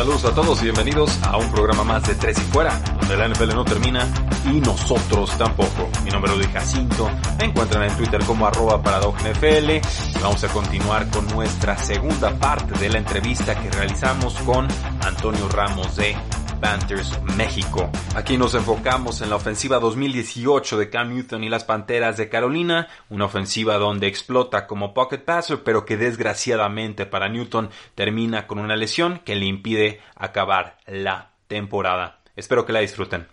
Saludos a todos y bienvenidos a un programa más de Tres y Fuera, donde la NFL no termina y nosotros tampoco. Mi nombre es Jacinto, me encuentran en Twitter como arroba NFL y vamos a continuar con nuestra segunda parte de la entrevista que realizamos con Antonio Ramos de Panthers México. Aquí nos enfocamos en la ofensiva 2018 de Cam Newton y las Panteras de Carolina, una ofensiva donde explota como pocket passer, pero que desgraciadamente para Newton termina con una lesión que le impide acabar la temporada. Espero que la disfruten.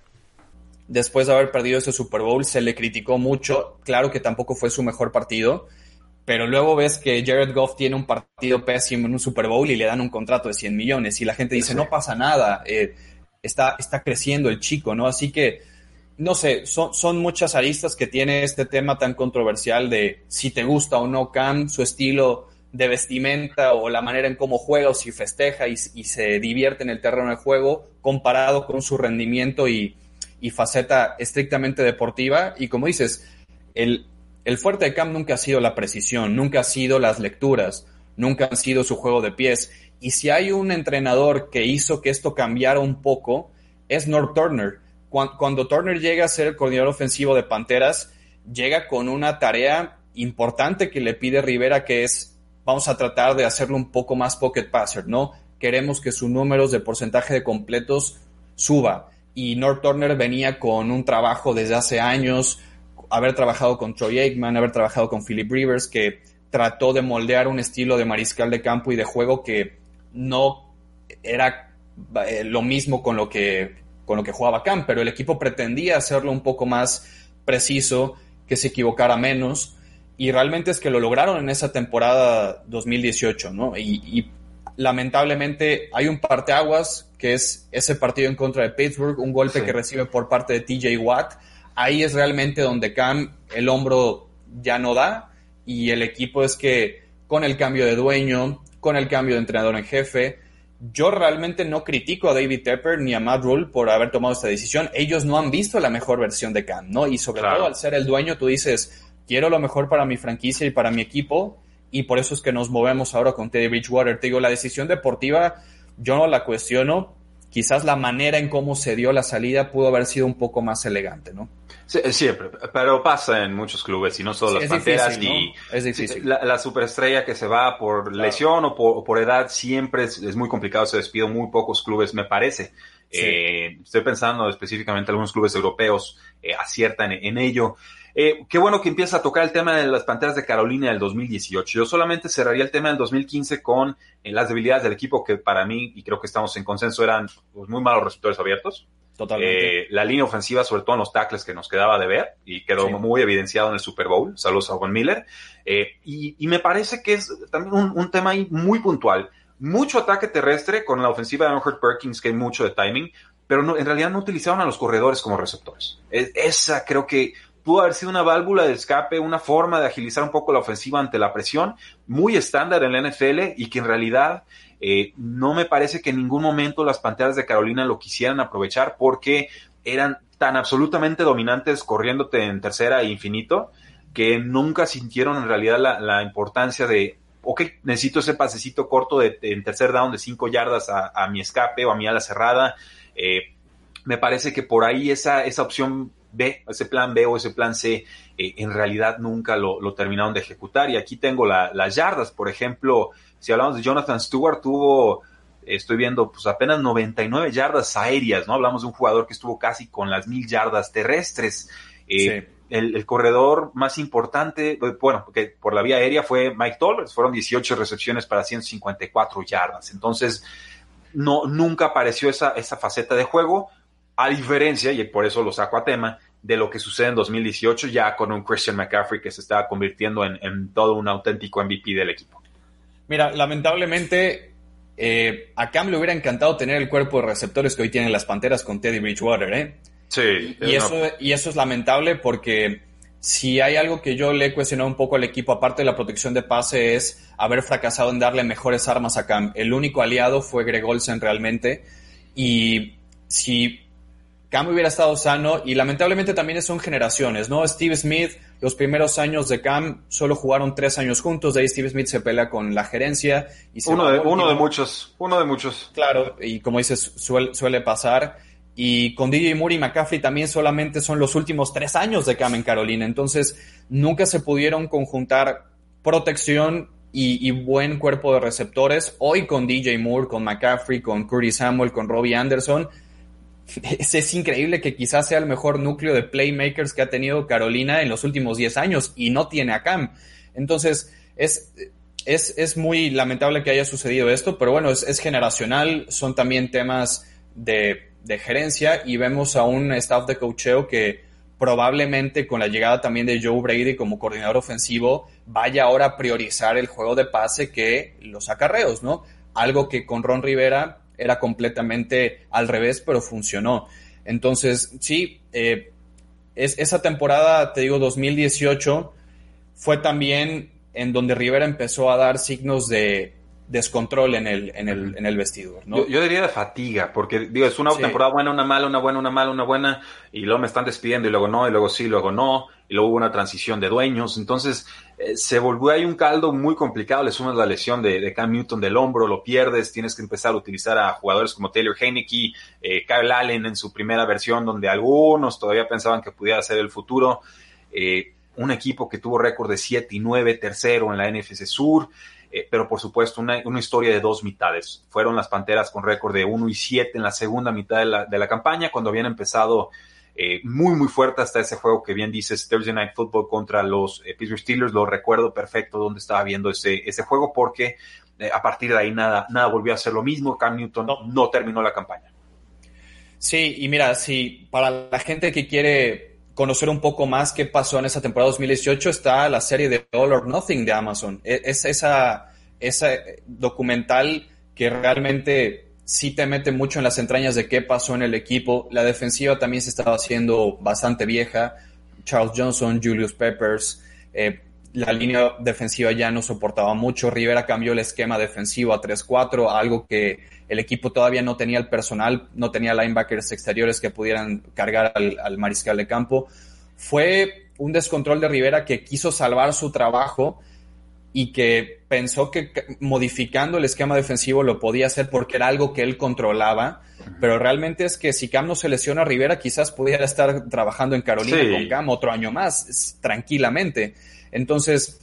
Después de haber perdido ese Super Bowl, se le criticó mucho. Claro que tampoco fue su mejor partido, pero luego ves que Jared Goff tiene un partido pésimo en un Super Bowl y le dan un contrato de 100 millones y la gente dice, no pasa nada. Eh, está, está creciendo el chico, ¿no? Así que, no sé, son, son muchas aristas que tiene este tema tan controversial de si te gusta o no Cam, su estilo de vestimenta o la manera en cómo juega o si festeja y, se divierte en el terreno de juego comparado con su rendimiento y, y faceta estrictamente deportiva. Y como dices, el, el fuerte de Cam nunca ha sido la precisión, nunca ha sido las lecturas, nunca ha sido su juego de pies. Y si hay un entrenador que hizo que esto cambiara un poco, es North Turner. Cuando, Turner llega a ser el coordinador ofensivo de Panteras, llega con una tarea importante que le pide Rivera, que es, vamos a tratar de hacerlo un poco más pocket passer, ¿no? Queremos que sus números de porcentaje de completos suba. Y North Turner venía con un trabajo desde hace años, haber trabajado con Troy Aikman, haber trabajado con Philip Rivers, que trató de moldear un estilo de mariscal de campo y de juego que no era eh, lo mismo con lo que con lo que jugaba Cam, pero el equipo pretendía hacerlo un poco más preciso, que se equivocara menos, y realmente es que lo lograron en esa temporada 2018, ¿no? Y, lamentablemente hay un parteaguas, que es ese partido en contra de Pittsburgh, un golpe que recibe por parte de TJ Watt. Ahí es realmente donde Cam el hombro ya no da, y el equipo es que con el cambio de dueño, con el cambio de entrenador en jefe. Yo realmente no critico a David Tepper ni a Matt Rule por haber tomado esta decisión. Ellos no han visto la mejor versión de Cam, ¿no? Y sobre todo al ser el dueño, tú dices, quiero lo mejor para mi franquicia y para mi equipo, y por eso es que nos movemos ahora con Teddy Bridgewater. Te digo, la decisión deportiva yo no la cuestiono, quizás la manera en cómo se dio la salida pudo haber sido un poco más elegante, ¿no? Eh, siempre, pero pasa en muchos clubes y no solo las Panteras y es difícil. La, superestrella que se va por lesión o por, edad siempre es, muy complicado se despido muy pocos clubes me parece. Eh, estoy pensando específicamente algunos clubes europeos eh, aciertan en, ello. qué bueno que empieza a tocar el tema de las Panteras de Carolina del 2018. Yo solamente cerraría el tema del 2015 con las debilidades del equipo que para mí, y creo que estamos en consenso, eran pues, muy malos receptores abiertos. Totalmente. Eh, la línea ofensiva, sobre todo en los tackles que nos quedaba de ver, y quedó muy evidenciado en el Super Bowl. Saludos a Juan Miller. Eh, y, me parece que es también un, tema ahí muy puntual. Mucho ataque terrestre con la ofensiva de Hurt Perkins, que hay mucho de timing, pero no, en realidad no utilizaban a los corredores como receptores. esa creo que pudo haber sido una válvula de escape, una forma de agilizar un poco la ofensiva ante la presión, muy estándar en la NFL y que en realidad eh, no me parece que en ningún momento las Panteras de Carolina lo quisieran aprovechar porque eran tan absolutamente dominantes corriéndote en tercera e infinito que nunca sintieron en realidad la, importancia de, ok, necesito ese pasecito corto de, en tercer down de cinco yardas a, mi escape o a mi ala cerrada. Eh, me parece que por ahí esa, esa opción B, ese plan B o ese plan C, eh, en realidad nunca lo, terminaron de ejecutar. Y aquí tengo las yardas, por ejemplo, si hablamos de Jonathan Stewart, tuvo, estoy viendo, pues apenas 99 yardas aéreas, ¿no? Hablamos de un jugador que estuvo casi con las mil yardas terrestres. Eh, el, corredor más importante, eh, bueno, que por la vía aérea fue Mike Tolbert, fueron 18 recepciones para 154 yardas. Entonces, no, nunca apareció esa, esa faceta de juego, a diferencia, y por eso lo saco a tema, de lo que sucede en 2018 ya con un Christian McCaffrey que se estaba convirtiendo en, en todo un auténtico MVP del equipo. Mira, lamentablemente eh, a Cam le hubiera encantado tener el cuerpo de receptores que hoy tienen las Panteras con Teddy Bridgewater, ¿eh? Sí. Y, eso, y eso es lamentable porque si hay algo que yo le he cuestionado un poco al equipo, aparte de la protección de pase, es haber fracasado en darle mejores armas a Cam. El único aliado fue Greg Olsen realmente. Y si Cam hubiera estado sano y lamentablemente también son generaciones, ¿no? Steve Smith, los primeros años de Cam solo jugaron tres años juntos, de ahí Steve Smith se pelea con la gerencia. Y se uno, de, uno de muchos, uno de muchos. Claro, y como dices, suele, suele pasar. Y con DJ Moore y McCaffrey también solamente son los últimos tres años de Cam en Carolina, entonces nunca se pudieron conjuntar protección y, buen cuerpo de receptores. Hoy con DJ Moore, con McCaffrey, con Curtis Samuel, con Robbie Anderson, es, increíble que quizás sea el mejor núcleo de playmakers que ha tenido Carolina en los últimos 10 años y no tiene a Cam. Entonces, es, es, es muy lamentable que haya sucedido esto, pero bueno, es, es generacional, son también temas de, de, gerencia y vemos a un staff de cocheo que probablemente con la llegada también de Joe Brady como coordinador ofensivo vaya ahora a priorizar el juego de pase que los acarreos, ¿no? Algo que con Ron Rivera era completamente al revés, pero funcionó. Entonces, sí, eh, es, esa temporada, te digo, 2018, fue también en donde Rivera empezó a dar signos de, descontrol en el, en el, en el vestidor, ¿no? Yo, diría de fatiga, porque digo, es una temporada buena, una mala, una buena, una mala, una buena, y luego me están despidiendo y luego no, y luego sí, luego no, y luego hubo una transición de dueños, entonces eh, se volvió ahí un caldo muy complicado, le sumas la lesión de, Cam Newton del hombro, lo pierdes, tienes que empezar a utilizar a jugadores como Taylor Heineke, eh, Kyle Allen en su primera versión, donde algunos todavía pensaban que pudiera ser el futuro, eh, un equipo que tuvo récord de 7 y 9, tercero en la NFC Sur, pero por supuesto una, una, historia de dos mitades. Fueron las Panteras con récord de 1 y 7 en la segunda mitad de la, de la campaña, cuando habían empezado eh, muy, muy fuerte hasta ese juego que bien dices, Thursday Night Football contra los eh, Pittsburgh Steelers. Lo recuerdo perfecto donde estaba viendo ese, ese juego, porque a partir de ahí nada, nada volvió a ser lo mismo. Cam Newton no, no terminó la campaña. Sí, y mira, si para la gente que quiere conocer un poco más qué pasó en esa temporada 2018 está la serie de All or Nothing de Amazon. E, es esa, esa documental que realmente sí te mete mucho en las entrañas de qué pasó en el equipo. La defensiva también se estaba haciendo bastante vieja. Charles Johnson, Julius Peppers, eh, la línea defensiva ya no soportaba mucho. Rivera cambió el esquema defensivo a 3-4, algo que el equipo todavía no tenía el personal, no tenía linebackers exteriores que pudieran cargar al, mariscal de campo. Fue un descontrol de Rivera que quiso salvar su trabajo y que pensó que modificando el esquema defensivo lo podía hacer porque era algo que él controlaba, pero realmente es que si Cam no se lesiona a Rivera, quizás pudiera estar trabajando en Carolina con Cam otro año más, tranquilamente. Entonces,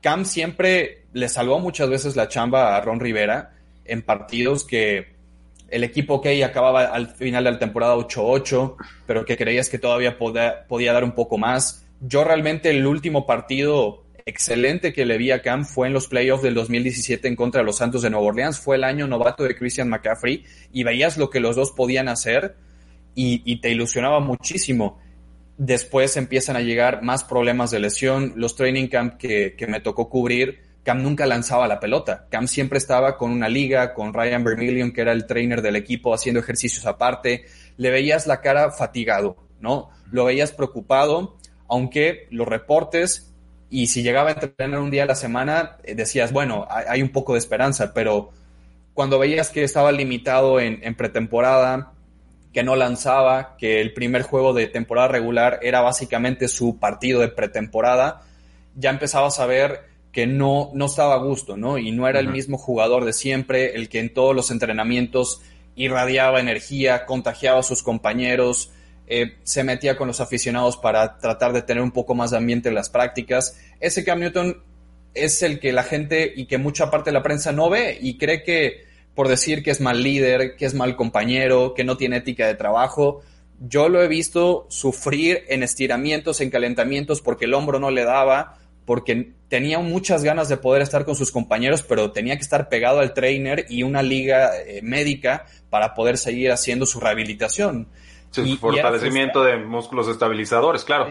Cam siempre le salvó muchas veces la chamba a Ron Rivera en partidos que el equipo, ok, acababa al final de la temporada 8-8, pero que creías que todavía podía, podía dar un poco más. Yo realmente el último partido excelente que le vi a Cam fue en los playoffs del 2017 en contra de los Santos de Nueva Orleans. Fue el año novato de Christian McCaffrey y veías lo que los dos podían hacer y, te ilusionaba muchísimo. Después empiezan a llegar más problemas de lesión. Los training camp que, que me tocó cubrir, Cam nunca lanzaba la pelota. Cam siempre estaba con una liga, con Ryan Vermillion, que era el trainer del equipo, haciendo ejercicios aparte. Le veías la cara fatigado, ¿no? Lo veías preocupado, aunque los reportes y si llegaba a entrenar un día a la semana, eh, decías, bueno, hay un poco de esperanza, pero cuando veías que estaba limitado en, en pretemporada, que no lanzaba, que el primer juego de temporada regular era básicamente su partido de pretemporada, ya empezabas a ver que no, no estaba a gusto, ¿no? Y no era el mismo jugador de siempre, el que en todos los entrenamientos irradiaba energía, contagiaba a sus compañeros, eh, se metía con los aficionados para tratar de tener un poco más de ambiente en las prácticas. Ese Cam Newton es el que la gente y que mucha parte de la prensa no ve y cree que por decir que es mal líder, que es mal compañero, que no tiene ética de trabajo. Yo lo he visto sufrir en estiramientos, en calentamientos, porque el hombro no le daba, porque tenía muchas ganas de poder estar con sus compañeros, pero tenía que estar pegado al trainer y una liga eh, médica para poder seguir haciendo su rehabilitación. Sí, fortalecimiento de músculos estabilizadores, claro.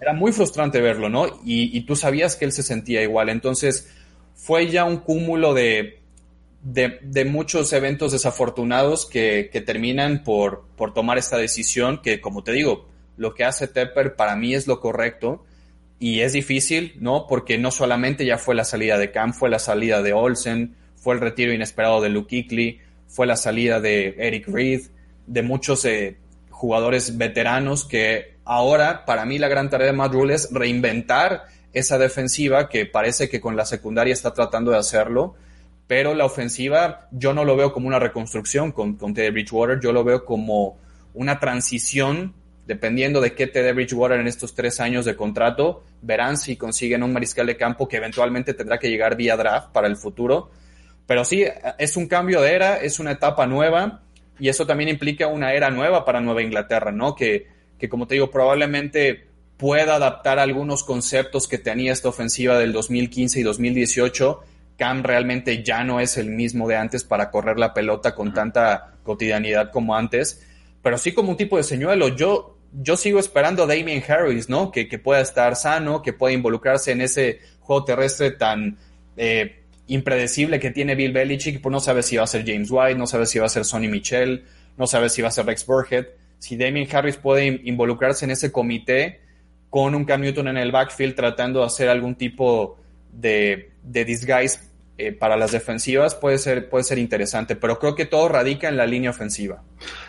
Era muy frustrante verlo, ¿no? Y, y, tú sabías que él se sentía igual. Entonces, fue ya un cúmulo de, de, de, muchos eventos desafortunados que, que terminan por, por, tomar esta decisión que, como te digo, lo que hace Tepper para mí es lo correcto y es difícil, ¿no? Porque no solamente ya fue la salida de Cam, fue la salida de Olsen, fue el retiro inesperado de Luke Kuechly, fue la salida de Eric Reed, de muchos eh, jugadores veteranos que ahora, para mí, la gran tarea de Matt es reinventar esa defensiva que parece que con la secundaria está tratando de hacerlo, pero la ofensiva yo no lo veo como una reconstrucción con, con Teddy Bridgewater, yo lo veo como una transición, dependiendo de qué te dé Bridgewater en estos tres años de contrato, verán si consiguen un mariscal de campo que eventualmente tendrá que llegar vía draft para el futuro. Pero sí, es un cambio de era, es una etapa nueva y eso también implica una era nueva para Nueva Inglaterra, ¿no? Que, que como te digo, probablemente pueda adaptar algunos conceptos que tenía esta ofensiva del 2015 y 2018. Cam realmente ya no es el mismo de antes para correr la pelota con tanta cotidianidad como antes, pero sí como un tipo de señuelo. Yo, yo sigo esperando a Damien Harris, ¿no? Que, que pueda estar sano, que pueda involucrarse en ese juego terrestre tan eh, impredecible que tiene Bill Belichick, pues no sabe si va a ser James White, no sabe si va a ser Sonny Michel, no sabe si va a ser Rex Burhead. Si Damien Harris puede involucrarse en ese comité con un Cam Newton en el backfield tratando de hacer algún tipo de, de disguise eh, para las defensivas puede ser, puede ser interesante, pero creo que todo radica en la línea ofensiva.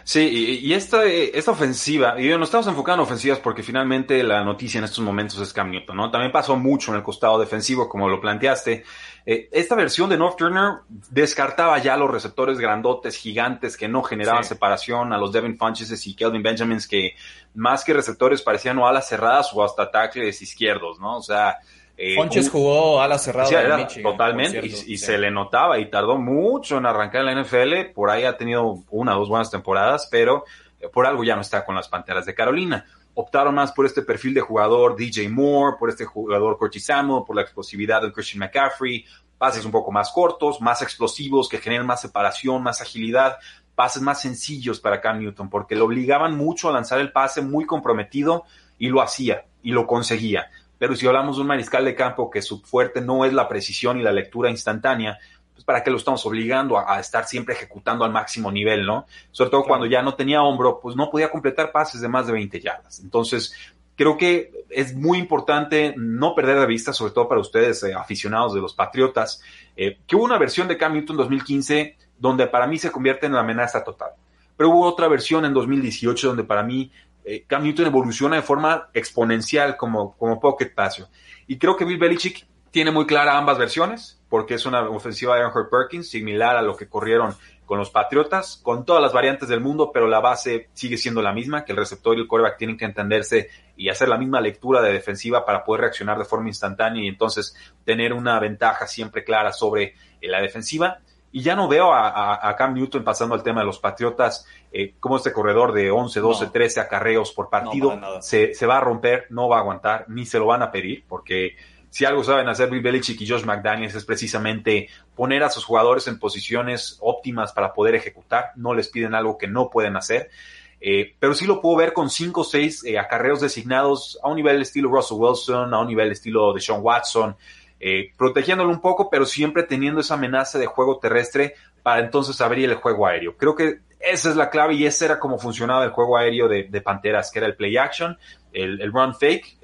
Sí, y, esta, esta ofensiva, y nos estamos enfocando en ofensivas porque finalmente la noticia en estos momentos es Cam Newton, ¿no? También pasó mucho en el costado defensivo, como lo planteaste. Eh, esta versión de North Turner descartaba ya los receptores grandotes, gigantes, que no generaban separación, a los Devin Funches y Kelvin Benjamins, que más que receptores parecían o alas cerradas o hasta tackles izquierdos, ¿no? O sea, eh, Ponches jugó a la cerrada Michigan, Totalmente, y, se le notaba y tardó mucho en arrancar en la NFL. Por ahí ha tenido una o dos buenas temporadas, pero eh, por algo ya no está con las Panteras de Carolina. Optaron más por este perfil de jugador DJ Moore, por este jugador cortisano, por la explosividad de Christian McCaffrey, pases un poco más cortos, más explosivos, que generen más separación, más agilidad, pases más sencillos para Cam Newton, porque lo obligaban mucho a lanzar el pase muy comprometido y lo hacía y lo conseguía pero si hablamos de un mariscal de campo que su fuerte no es la precisión y la lectura instantánea, pues para qué lo estamos obligando a, estar siempre ejecutando al máximo nivel, ¿no? Sobre todo cuando ya no tenía hombro, pues no podía completar pases de más de 20 yardas. Entonces, creo que es muy importante no perder de vista, sobre todo para ustedes eh, aficionados de los Patriotas, eh, que hubo una versión de Cam Newton 2015 donde para mí se convierte en la amenaza total. Pero hubo otra versión en 2018 donde para mí eh, Cam Newton evoluciona de forma exponencial como, como pocket passer. Y creo que Bill Belichick tiene muy clara ambas versiones, porque es una ofensiva de Aaron Perkins, similar a lo que corrieron con los Patriotas, con todas las variantes del mundo, pero la base sigue siendo la misma, que el receptor y el quarterback tienen que entenderse y hacer la misma lectura de defensiva para poder reaccionar de forma instantánea y entonces tener una ventaja siempre clara sobre eh, la defensiva. Y ya no veo a, Cam Newton pasando al tema de los Patriotas, eh, como este corredor de 11, 12, 13 acarreos por partido se, se, va a romper, no va a aguantar, ni se lo van a pedir, porque si algo saben hacer Bill Belichick y Josh McDaniels es precisamente poner a sus jugadores en posiciones óptimas para poder ejecutar, no les piden algo que no pueden hacer. Eh, pero sí lo puedo ver con 5 o 6 eh, acarreos designados a un nivel estilo Russell Wilson, a un nivel estilo de Sean Watson, eh, protegiéndolo un poco, pero siempre teniendo esa amenaza de juego terrestre para entonces abrir el juego aéreo. Creo que esa es la clave y ese era como funcionaba el juego aéreo de, Panteras, que era el play action, el, run fake,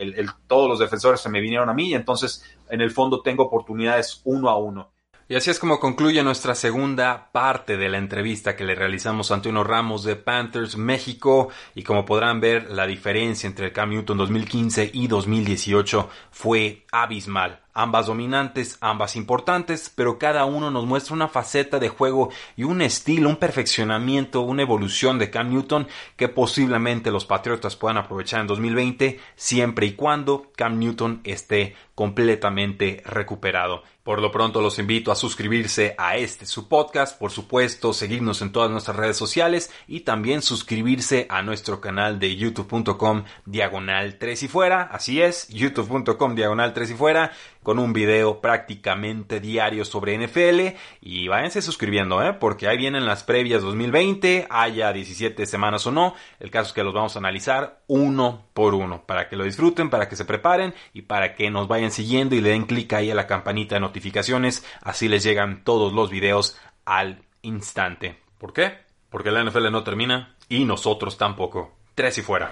todos los defensores se me vinieron a mí y entonces en el fondo tengo oportunidades uno a uno. Y así es como concluye nuestra segunda parte de la entrevista que le realizamos a Antonio Ramos de Panthers México. Y como podrán ver, la diferencia entre el Cam Newton 2015 y 2018 fue abismal. Ambas dominantes, ambas importantes, pero cada uno nos muestra una faceta de juego y un estilo, un perfeccionamiento, una evolución de Cam Newton que posiblemente los Patriotas puedan aprovechar en 2020 siempre y cuando Cam Newton esté completamente recuperado. Por lo pronto los invito a suscribirse a este su podcast, por supuesto, seguirnos en todas nuestras redes sociales y también suscribirse a nuestro canal de youtube.com diagonal 3 y fuera, así es, youtube.com diagonal 3 y fuera con un video prácticamente diario sobre NFL y váyanse suscribiendo, ¿eh? porque ahí vienen las previas 2020, haya 17 semanas o no, el caso es que los vamos a analizar uno por uno, para que lo disfruten, para que se preparen y para que nos vayan siguiendo y le den clic ahí a la campanita de notificaciones, así les llegan todos los videos al instante. ¿Por qué? Porque la NFL no termina y nosotros tampoco. Tres y fuera.